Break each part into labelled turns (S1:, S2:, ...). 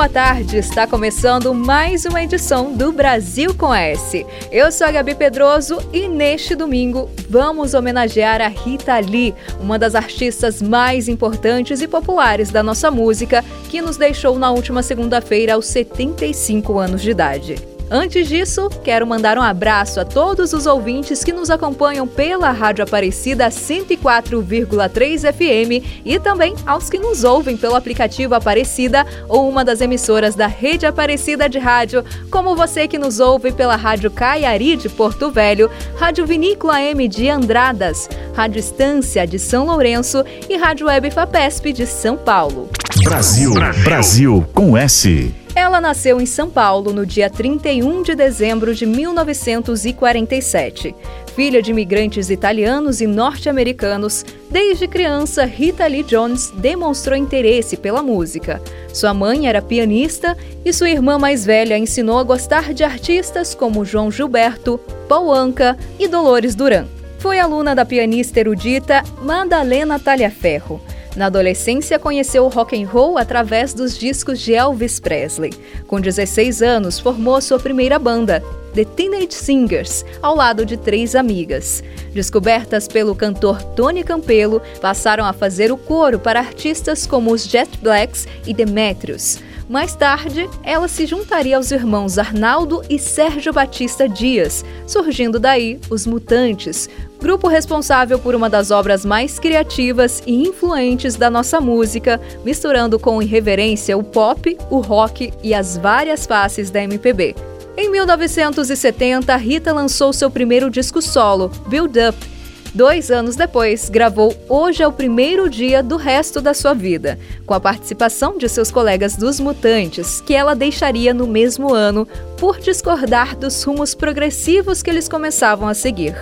S1: Boa tarde, está começando mais uma edição do Brasil com S. Eu sou a Gabi Pedroso e neste domingo vamos homenagear a Rita Lee, uma das artistas mais importantes e populares da nossa música, que nos deixou na última segunda-feira aos 75 anos de idade. Antes disso, quero mandar um abraço a todos os ouvintes que nos acompanham pela Rádio Aparecida 104,3 FM e também aos que nos ouvem pelo aplicativo Aparecida ou uma das emissoras da Rede Aparecida de Rádio, como você que nos ouve pela Rádio Caiari de Porto Velho, Rádio Vinícola M de Andradas, Rádio Estância de São Lourenço e Rádio Web Fapesp de São Paulo.
S2: Brasil, Brasil, Brasil com S.
S1: Ela nasceu em São Paulo no dia 31 de dezembro de 1947. Filha de imigrantes italianos e norte-americanos, desde criança Rita Lee Jones demonstrou interesse pela música. Sua mãe era pianista e sua irmã mais velha ensinou a gostar de artistas como João Gilberto, Paul Anka e Dolores Duran. Foi aluna da pianista erudita Madalena Talhaferro. Na adolescência, conheceu o rock and roll através dos discos de Elvis Presley. Com 16 anos, formou sua primeira banda, The Teenage Singers, ao lado de três amigas. Descobertas pelo cantor Tony Campelo, passaram a fazer o coro para artistas como os Jet Blacks e Demetrius. Mais tarde, ela se juntaria aos irmãos Arnaldo e Sérgio Batista Dias, surgindo daí os Mutantes, grupo responsável por uma das obras mais criativas e influentes da nossa música, misturando com irreverência o pop, o rock e as várias faces da MPB. Em 1970, Rita lançou seu primeiro disco solo, Build Up, Dois anos depois, gravou Hoje é o Primeiro Dia do Resto da Sua Vida, com a participação de seus colegas dos Mutantes, que ela deixaria no mesmo ano por discordar dos rumos progressivos que eles começavam a seguir.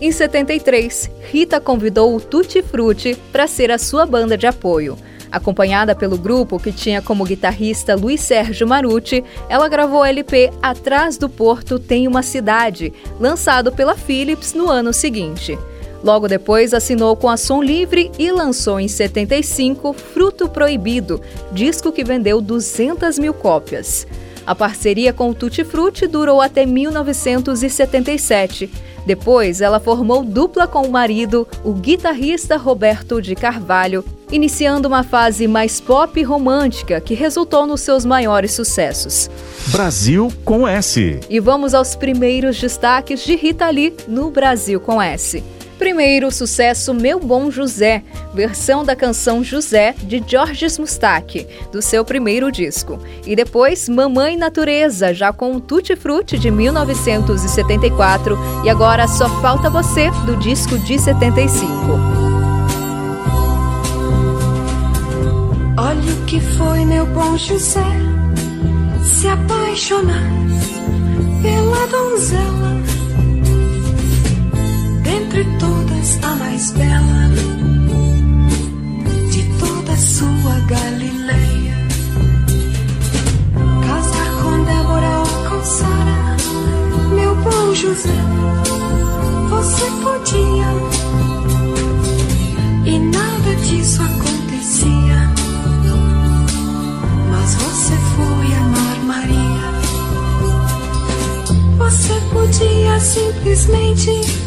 S1: Em 73, Rita convidou o Tutti Frutti para ser a sua banda de apoio. Acompanhada pelo grupo, que tinha como guitarrista Luiz Sérgio Marucci, ela gravou o LP Atrás do Porto Tem uma Cidade, lançado pela Philips no ano seguinte. Logo depois, assinou com a Som Livre e lançou em 75 Fruto Proibido, disco que vendeu 200 mil cópias. A parceria com o Tutti Frutti durou até 1977. Depois, ela formou dupla com o marido, o guitarrista Roberto de Carvalho, iniciando uma fase mais pop e romântica que resultou nos seus maiores sucessos.
S2: Brasil com S.
S1: E vamos aos primeiros destaques de Rita Lee no Brasil com S. Primeiro, o sucesso Meu Bom José, versão da canção José de Georges Mustache, do seu primeiro disco. E depois, Mamãe Natureza, já com Tutti Frutti de 1974 e agora Só Falta Você, do disco de 75.
S3: Olha o que foi meu bom José se apaixonar pela donzela dentre todas a mais bela de toda sua Galileia. Casar com Débora ou com Sara, meu bom José, você podia e nada disso acontecia. Mas você foi amar Maria. Você podia simplesmente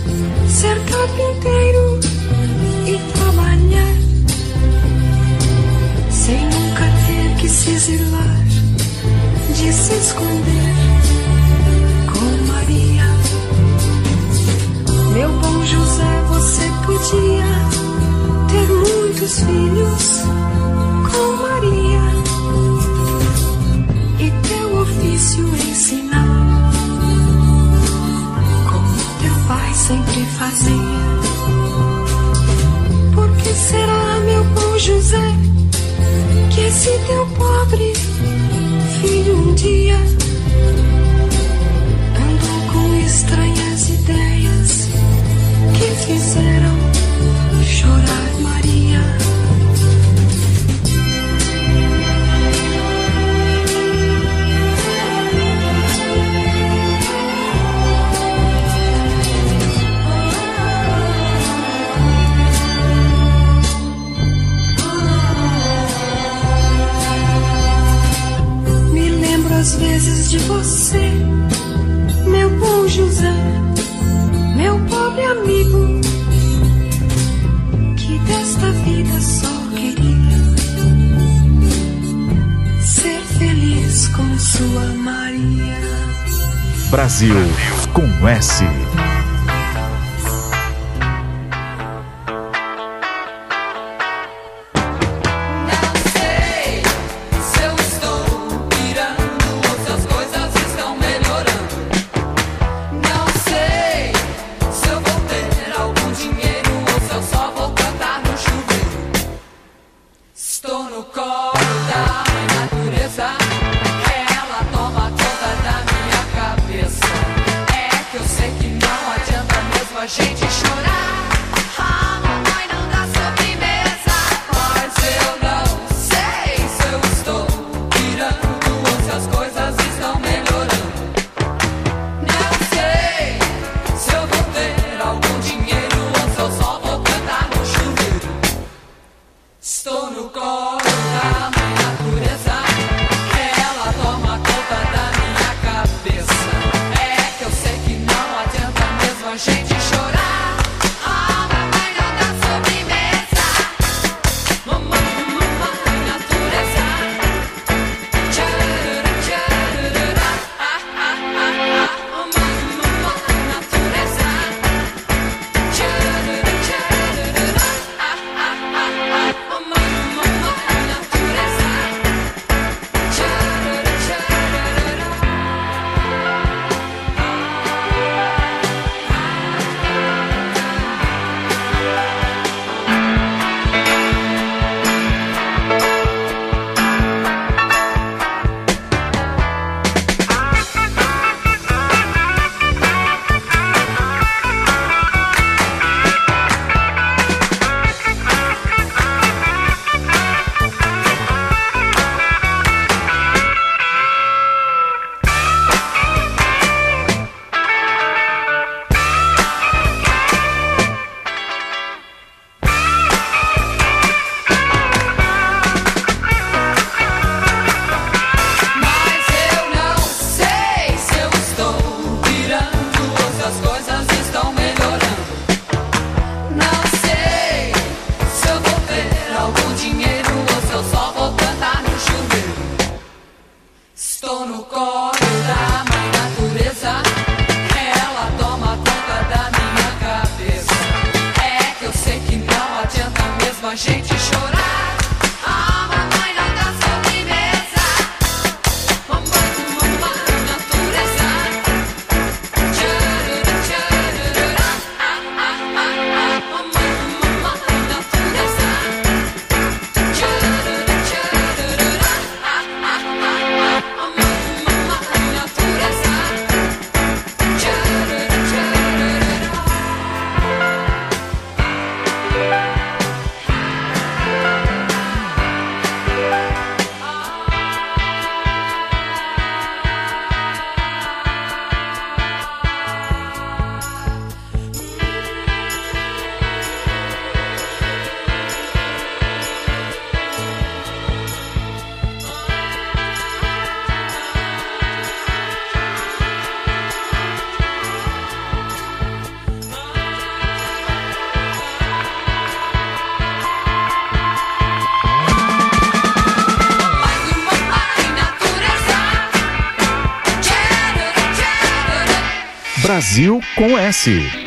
S3: ser carpinteiro e trabalhar sem nunca ter que se exilar, de se esconder com Maria. Meu bom José, você podia ter muitos filhos com Maria e teu ofício ensinar. sempre fazia. Por que será, meu bom José, que esse teu pobre
S4: filho um dia andou com estranhas
S5: ideias? Com Brasil com S.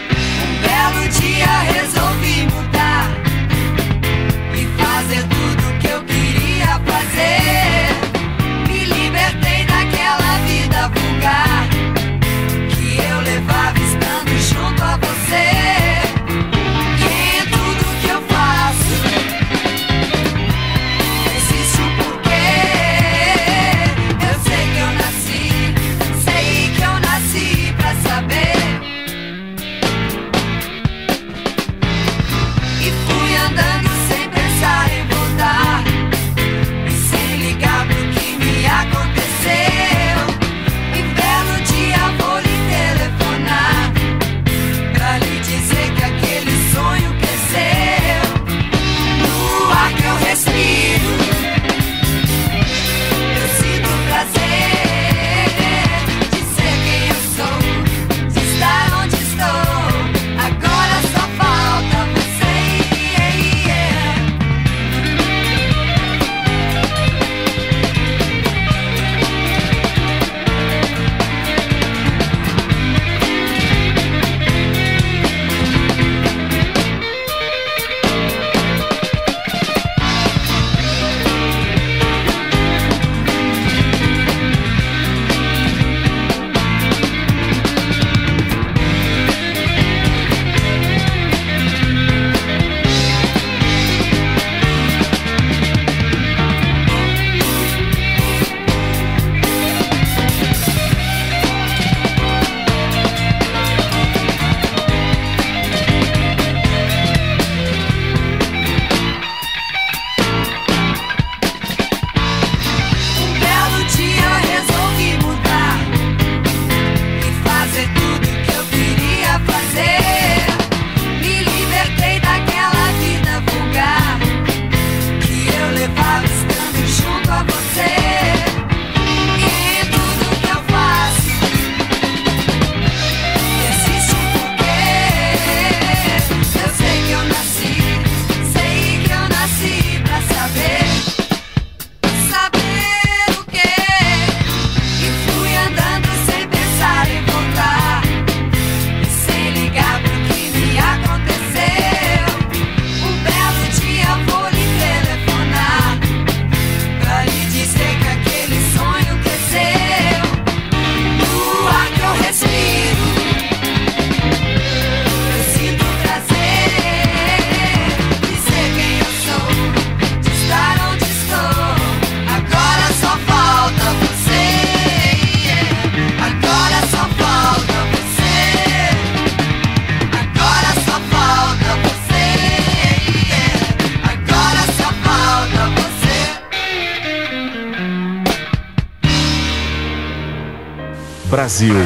S2: Brasil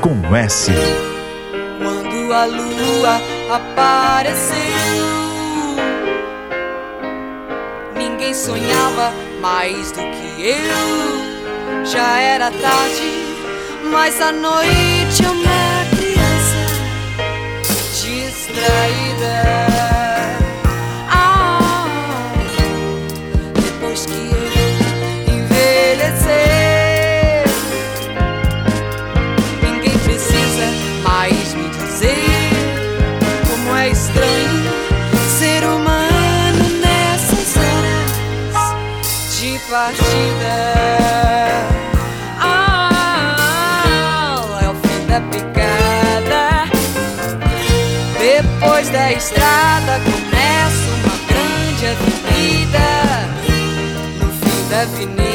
S2: com S.
S5: Quando a lua apareceu, ninguém sonhava mais do que eu. Já era tarde, mas à noite é uma criança distraída. estrada começa uma grande avenida. No fim da avenida.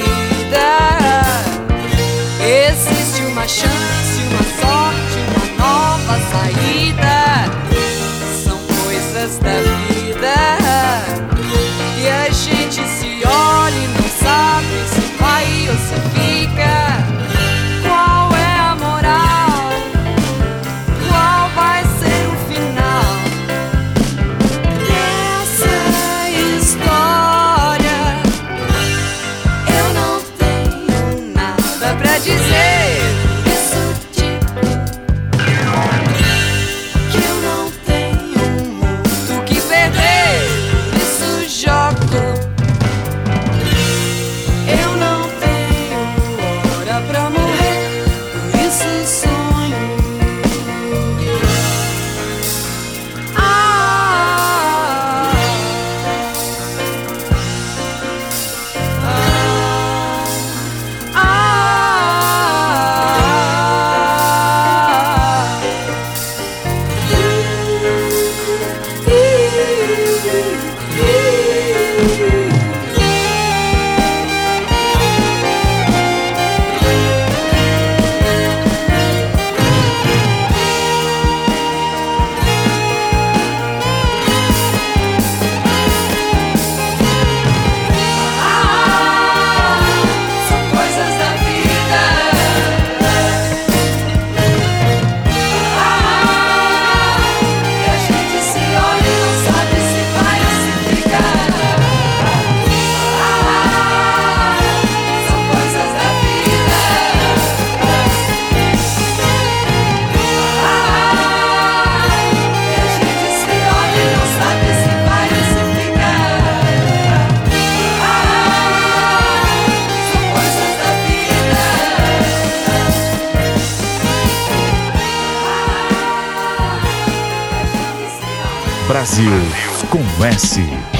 S2: S.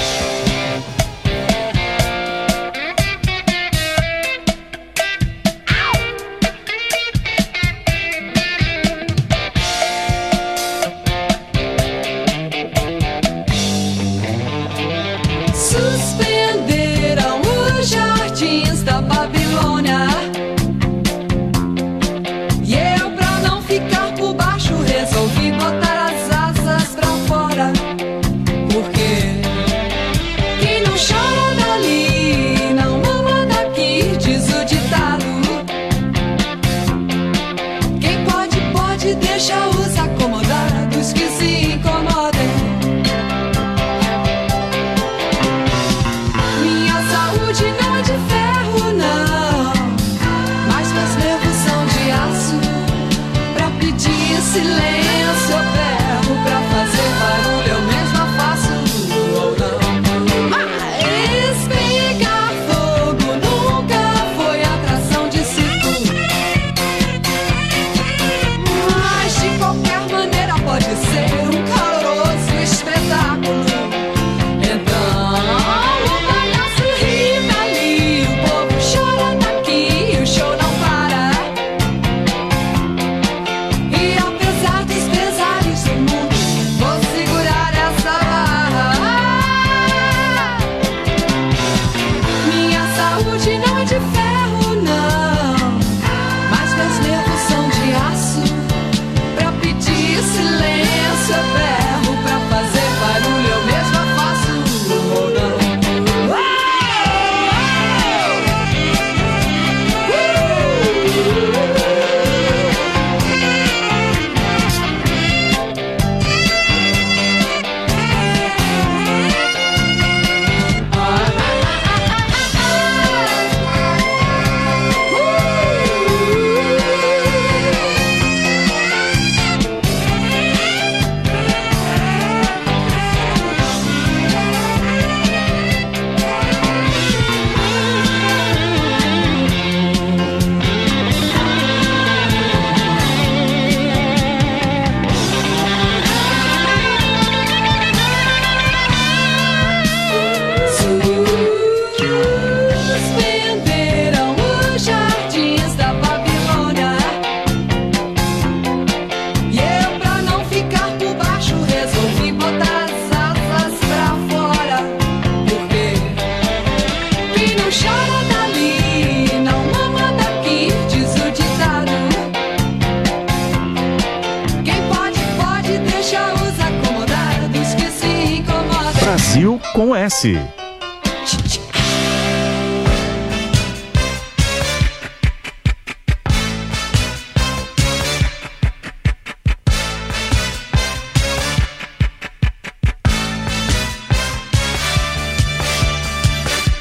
S2: S.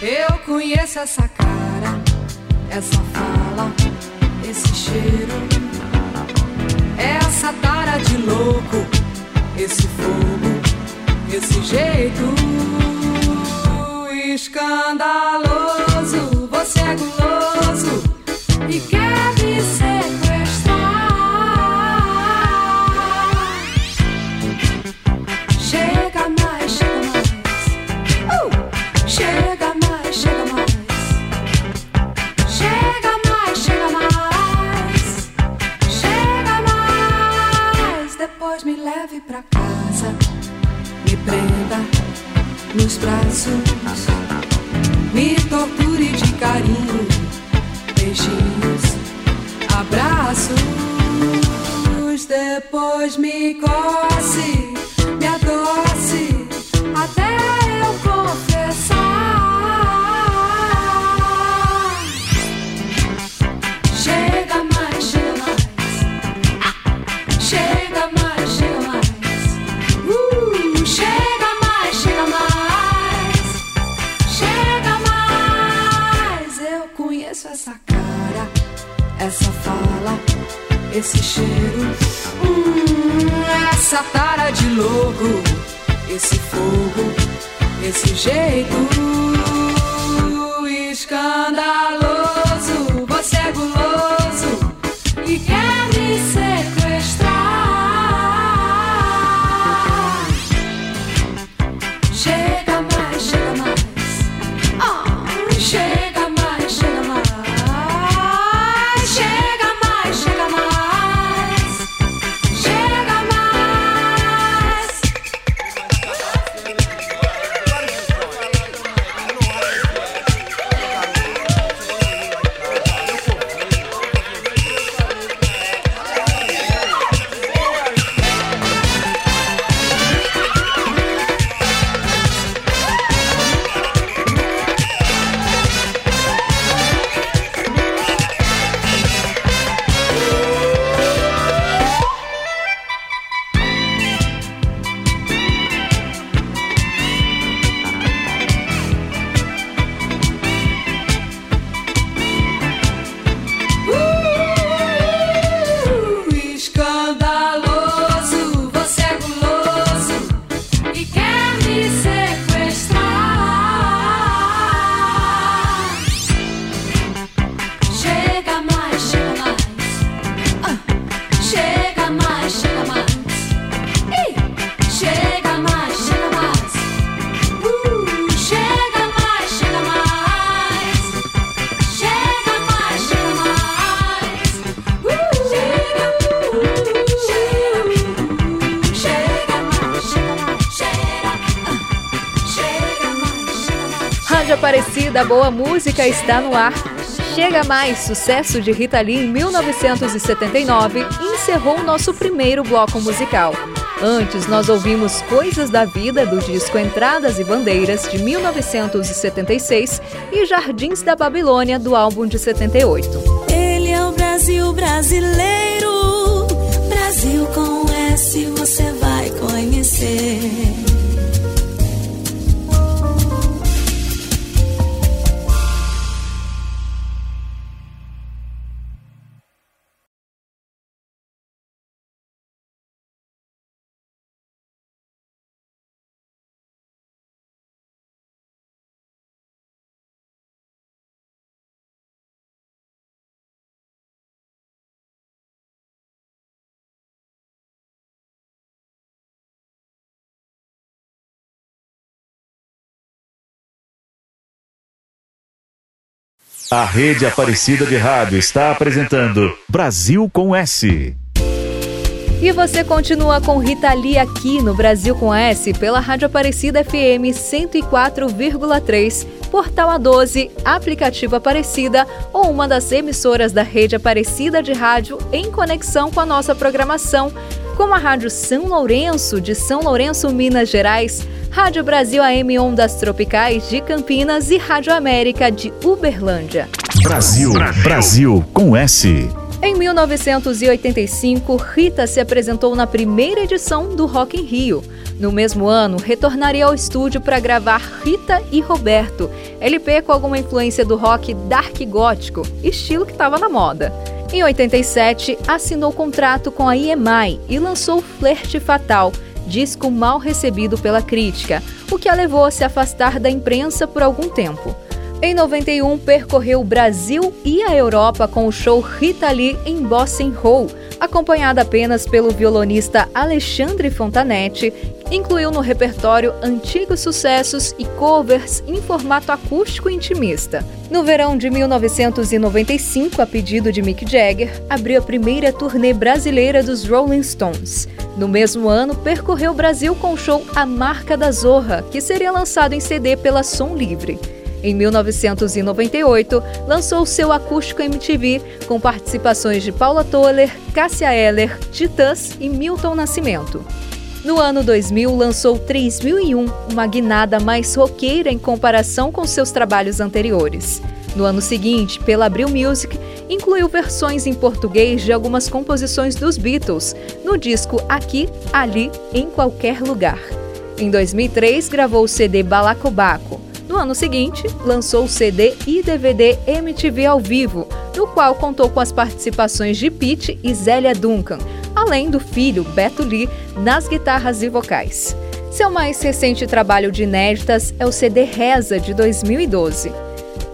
S5: Eu conheço essa cara, essa essa fala, esse cheiro. Hum, essa tara de louco, esse fogo, esse jeito escandaloso.
S1: Aparecida, boa música está no ar. Chega mais, sucesso de Rita Lee em 1979, encerrou nosso primeiro bloco musical. Antes, nós ouvimos Coisas da Vida do disco Entradas e Bandeiras de 1976 e Jardins da Babilônia do álbum de 78.
S6: Ele é o Brasil brasileiro. Brasil com S você vai conhecer.
S2: A rede Aparecida de Rádio está apresentando Brasil com S.
S1: E você continua com Rita Lee aqui no Brasil com S pela Rádio Aparecida FM 104,3, Portal A12, Aplicativo Aparecida ou uma das emissoras da rede Aparecida de Rádio em conexão com a nossa programação. Como a Rádio São Lourenço, de São Lourenço, Minas Gerais, Rádio Brasil AM Ondas Tropicais, de Campinas e Rádio América, de Uberlândia.
S2: Brasil, Brasil com S.
S1: Em 1985, Rita se apresentou na primeira edição do Rock in Rio. No mesmo ano, retornaria ao estúdio para gravar Rita e Roberto, LP com alguma influência do rock dark gótico, estilo que estava na moda. Em 87, assinou contrato com a EMI e lançou Flerte Fatal, disco mal recebido pela crítica, o que a levou a se afastar da imprensa por algum tempo. Em 91, percorreu o Brasil e a Europa com o show Rita Lee em Bossa Hall, acompanhada apenas pelo violonista Alexandre Fontanetti, incluiu no repertório antigos sucessos e covers em formato acústico intimista. No verão de 1995, a pedido de Mick Jagger, abriu a primeira turnê brasileira dos Rolling Stones. No mesmo ano, percorreu o Brasil com o show A Marca da Zorra, que seria lançado em CD pela Som Livre. Em 1998, lançou seu acústico MTV com participações de Paula Toller, Cássia Eller, Titãs e Milton Nascimento. No ano 2000, lançou 3001, uma guinada mais roqueira em comparação com seus trabalhos anteriores. No ano seguinte, pela Abril Music, incluiu versões em português de algumas composições dos Beatles, no disco Aqui, Ali, em Qualquer Lugar. Em 2003, gravou o CD Balacobaco. No ano seguinte, lançou o CD e DVD MTV ao vivo, no qual contou com as participações de Pete e Zélia Duncan, além do filho Beto Lee nas guitarras e vocais. Seu mais recente trabalho de inéditas é o CD Reza de 2012.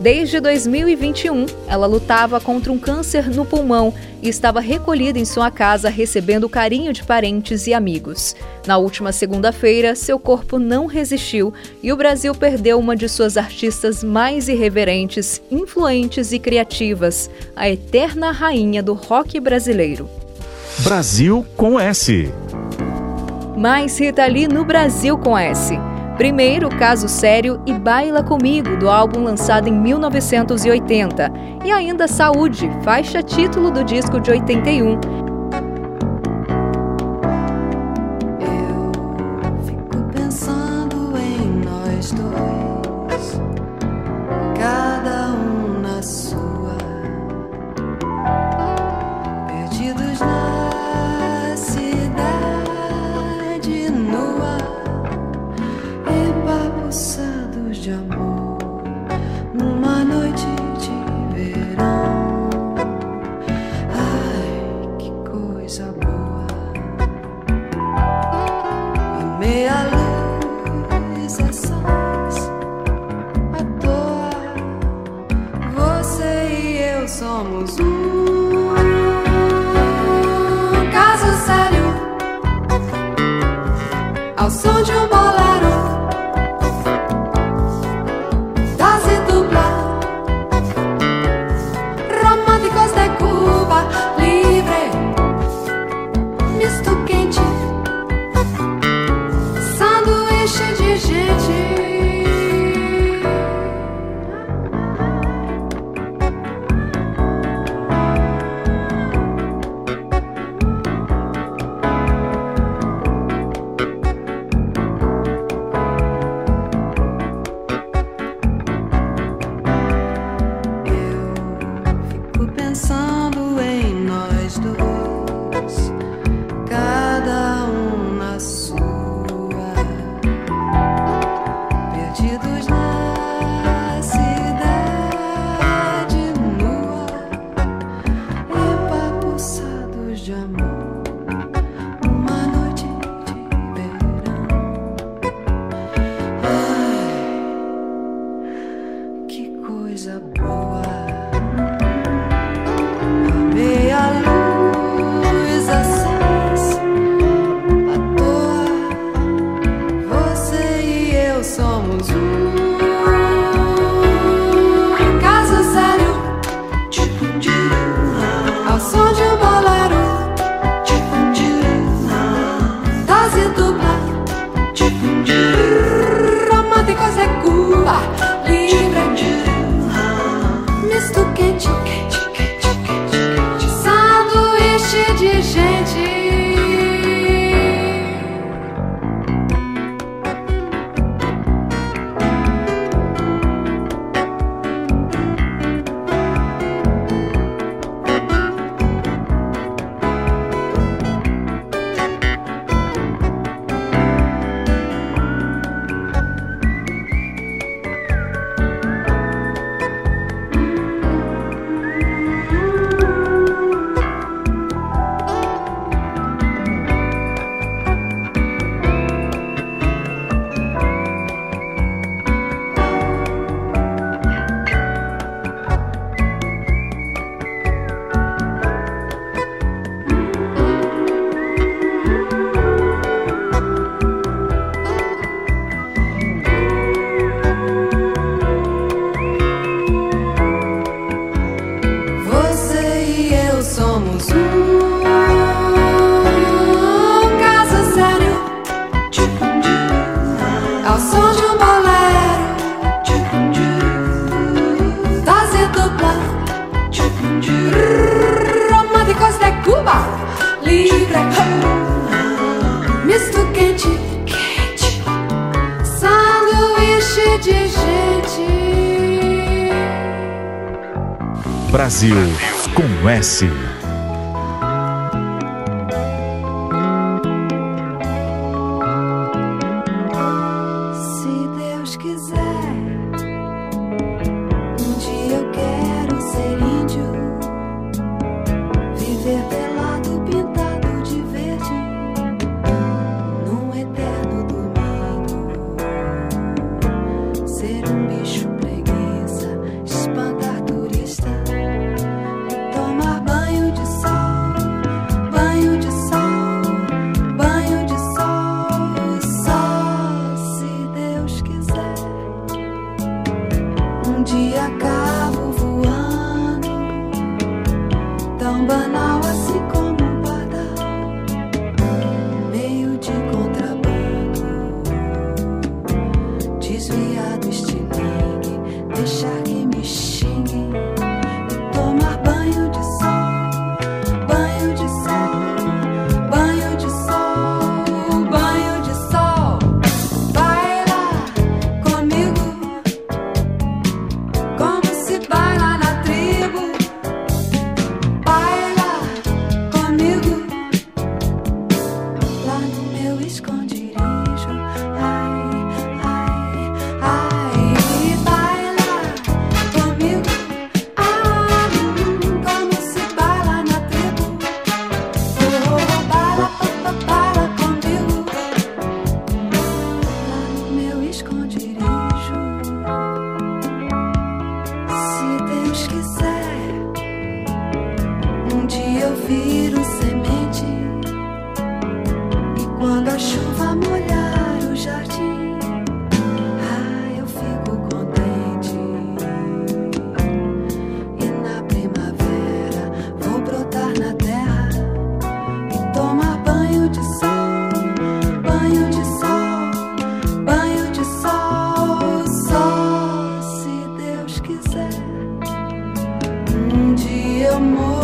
S1: Desde 2021, ela lutava contra um câncer no pulmão e estava recolhida em sua casa recebendo o carinho de parentes e amigos. Na última segunda-feira, seu corpo não resistiu e o Brasil perdeu uma de suas artistas mais irreverentes, influentes e criativas, a eterna rainha do rock brasileiro.
S2: Brasil com S.
S1: Mais Rita Lee no Brasil com S. Primeiro, Caso Sério e Baila Comigo, do álbum lançado em 1980. E ainda Saúde, faixa título do disco de 81,
S5: Como se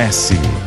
S5: de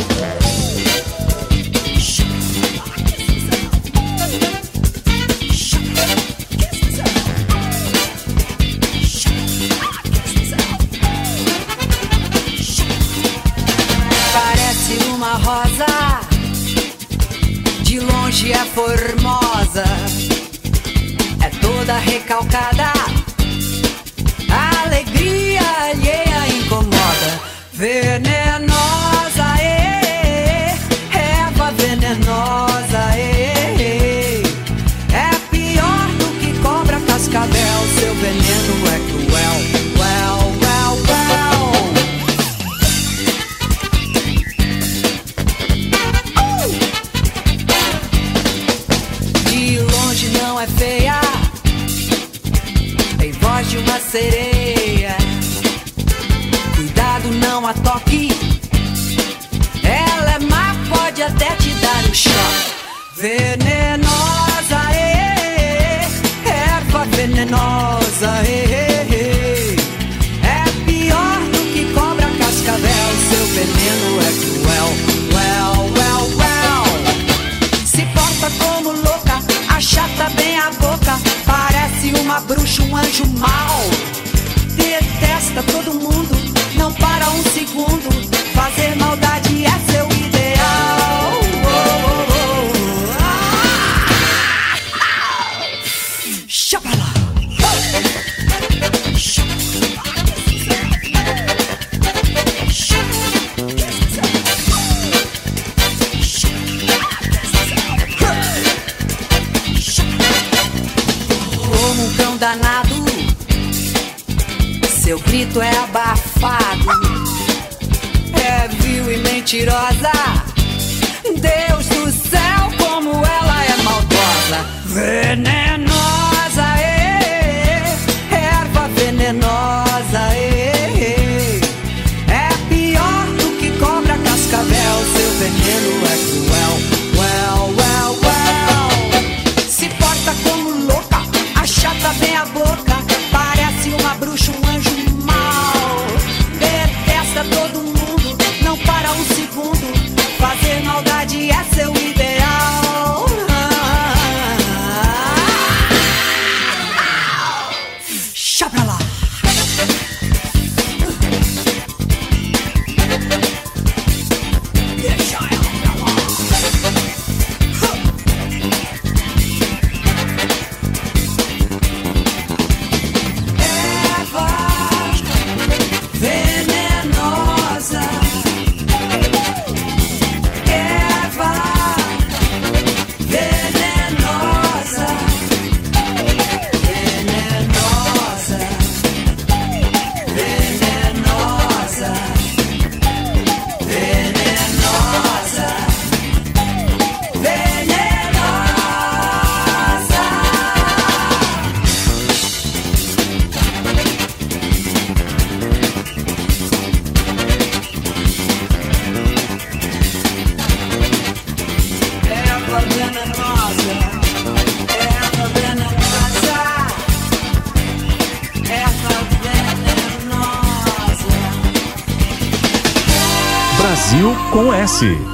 S5: Fluminense.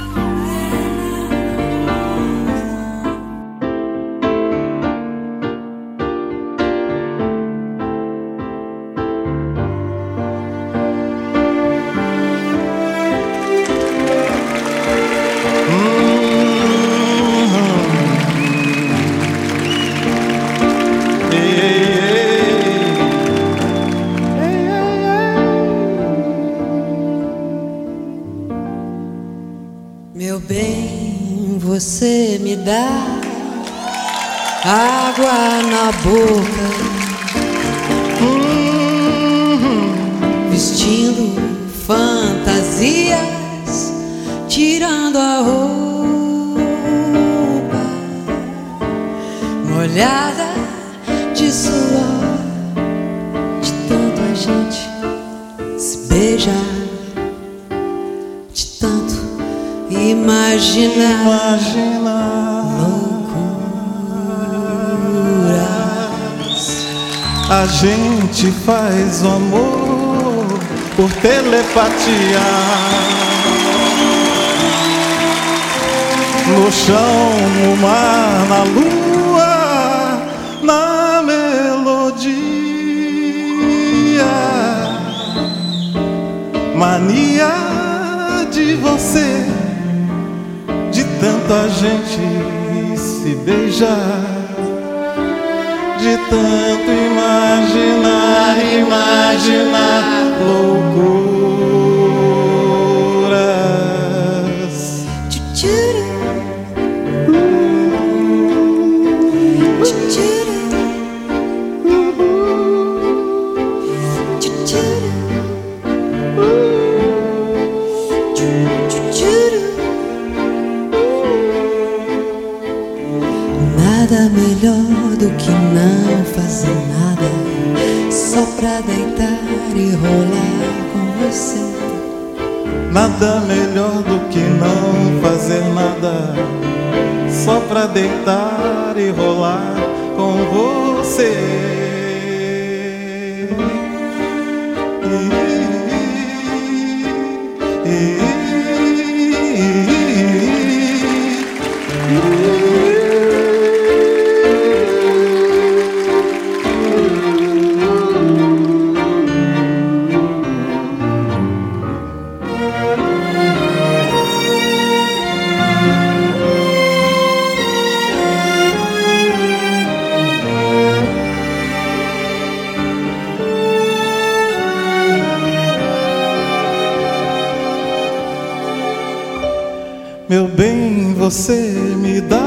S5: A gente
S7: faz o amor por telepatia. No chão, no mar, na lua, na melodia. Mania de você, de tanta gente se beijar tanto imaginar, imaginar
S5: loucura. enrolar com você.
S7: Nada melhor do que não fazer nada, só pra deitar e rolar com você. Você me dá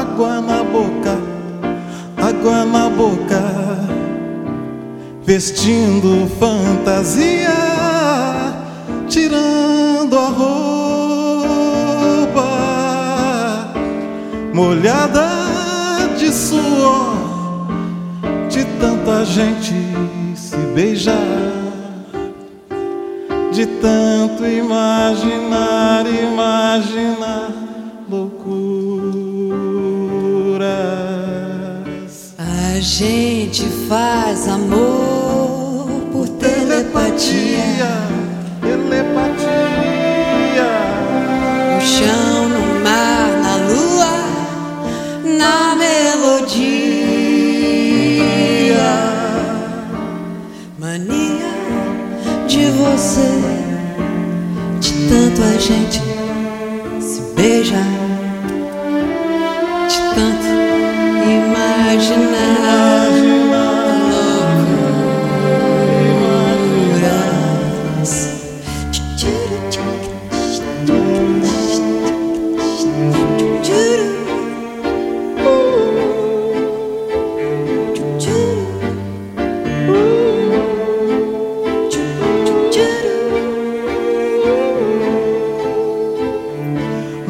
S7: água na boca, água na boca, vestindo fantasia, tirando a roupa molhada de suor, de tanta gente se beijar de tanto imaginar, imaginar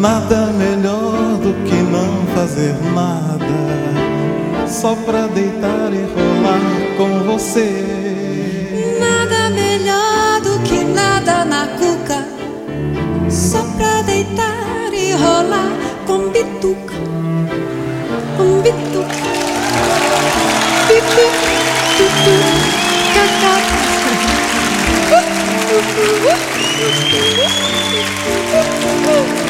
S7: Nada melhor do que não fazer nada, só pra deitar e rolar com você.
S5: Nada melhor do que nada na cuca, só pra deitar e rolar com bituca, com bituca, pipi, tutu, cacá. Meu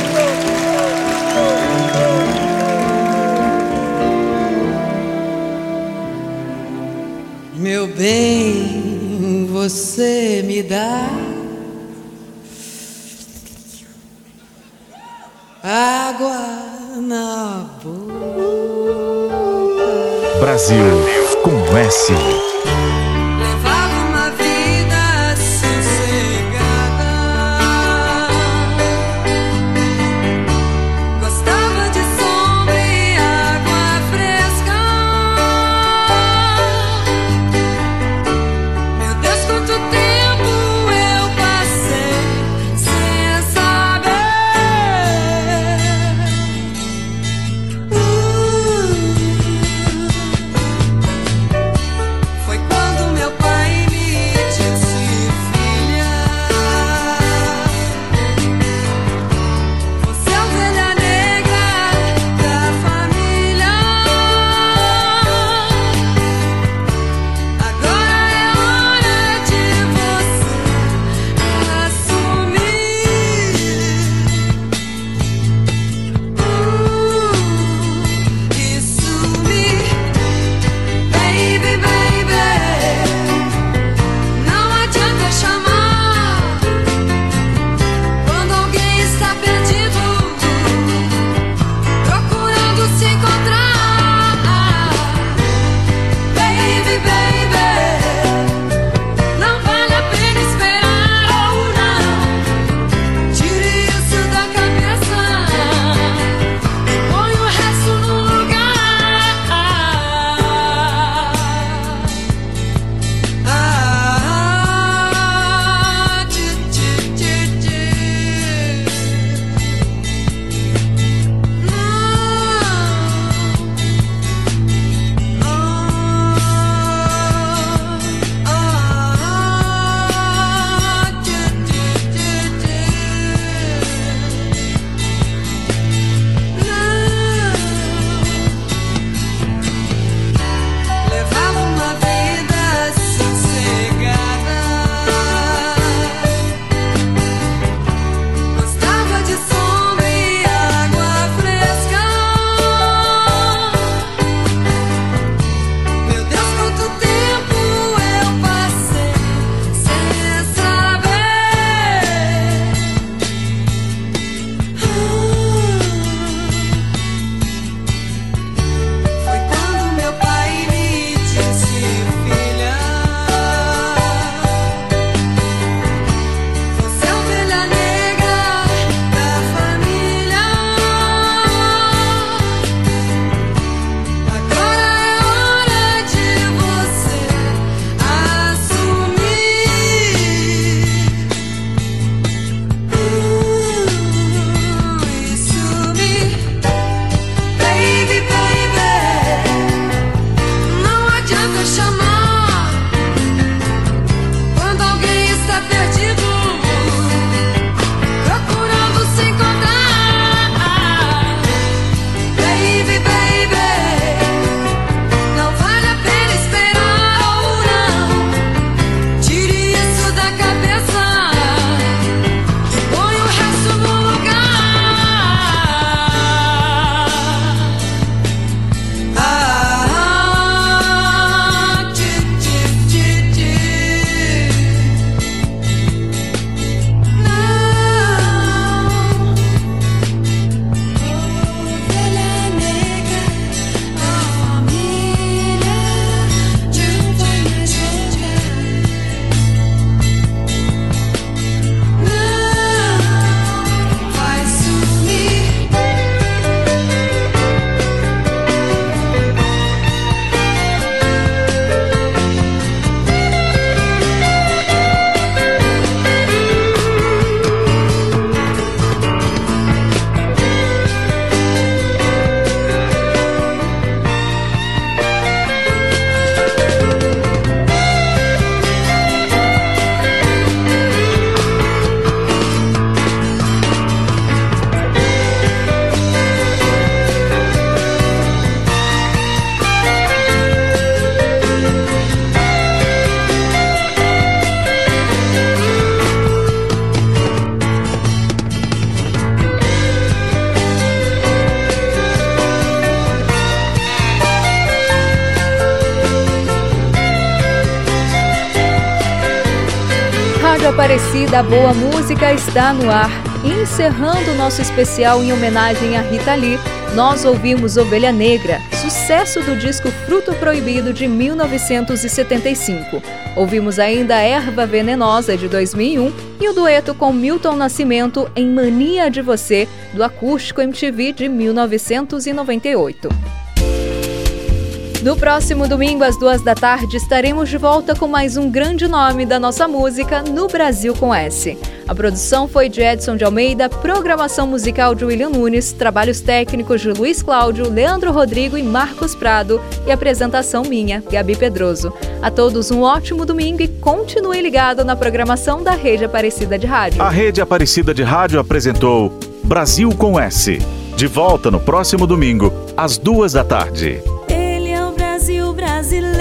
S5: bem, você me dá água na boca.
S2: Brasil com S.
S1: Aparecida, a boa música está no ar. Encerrando nosso especial em homenagem a Rita Lee, nós ouvimos Ovelha Negra, sucesso do disco Fruto Proibido de 1975. Ouvimos ainda Erva Venenosa de 2001 e o dueto com Milton Nascimento em Mania de Você, do Acústico MTV de 1998. No próximo domingo, às duas da tarde, estaremos de volta com mais um grande nome da nossa música no Brasil com S. A produção foi de Edson de Almeida, programação musical de William Nunes, trabalhos técnicos de Luiz Cláudio, Leandro Rodrigo e Marcos Prado e apresentação minha, Gabi Pedroso. A todos um ótimo domingo e continue ligado na programação da Rede Aparecida de Rádio.
S2: A Rede Aparecida de Rádio apresentou Brasil com S. De volta no próximo domingo, às duas da tarde.
S6: Brasileiro.